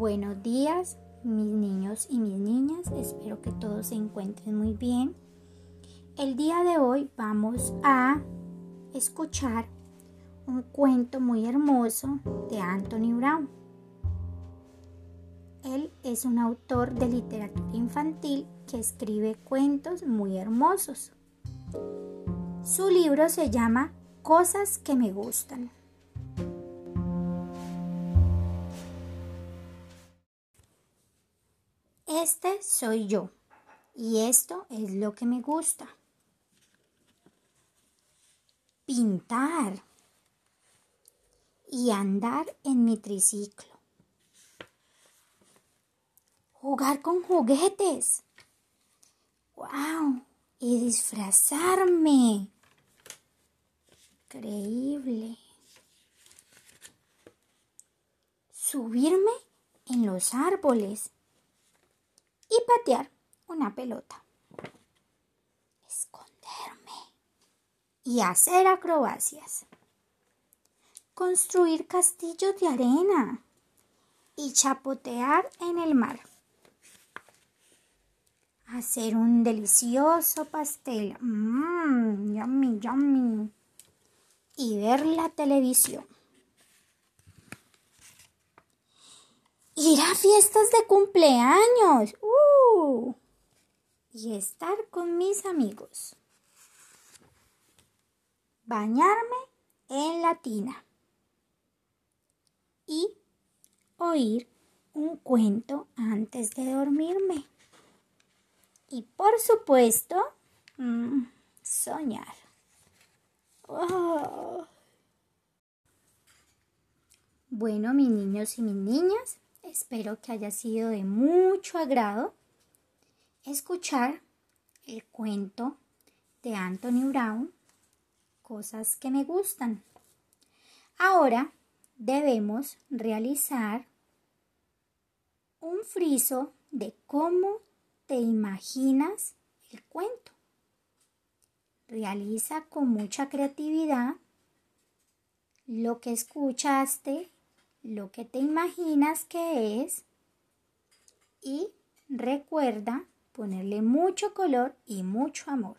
Buenos días, mis niños y mis niñas. Espero que todos se encuentren muy bien. El día de hoy vamos a escuchar un cuento muy hermoso de Anthony Brown. Él es un autor de literatura infantil que escribe cuentos muy hermosos. Su libro se llama Cosas que me gustan. Este soy yo y esto es lo que me gusta. Pintar y andar en mi triciclo. Jugar con juguetes. ¡Wow! Y disfrazarme. Increíble. Subirme en los árboles y patear una pelota. Esconderme y hacer acrobacias. Construir castillos de arena y chapotear en el mar. Hacer un delicioso pastel. Mmm, yummy, yummy. Y ver la televisión. Ir a fiestas de cumpleaños. ¡Uh! Y estar con mis amigos. Bañarme en la tina. Y oír un cuento antes de dormirme. Y por supuesto, mm, soñar. Oh. Bueno, mis niños y mis niñas, Espero que haya sido de mucho agrado escuchar el cuento de Anthony Brown, Cosas que me gustan. Ahora debemos realizar un friso de cómo te imaginas el cuento. Realiza con mucha creatividad lo que escuchaste lo que te imaginas que es y recuerda ponerle mucho color y mucho amor.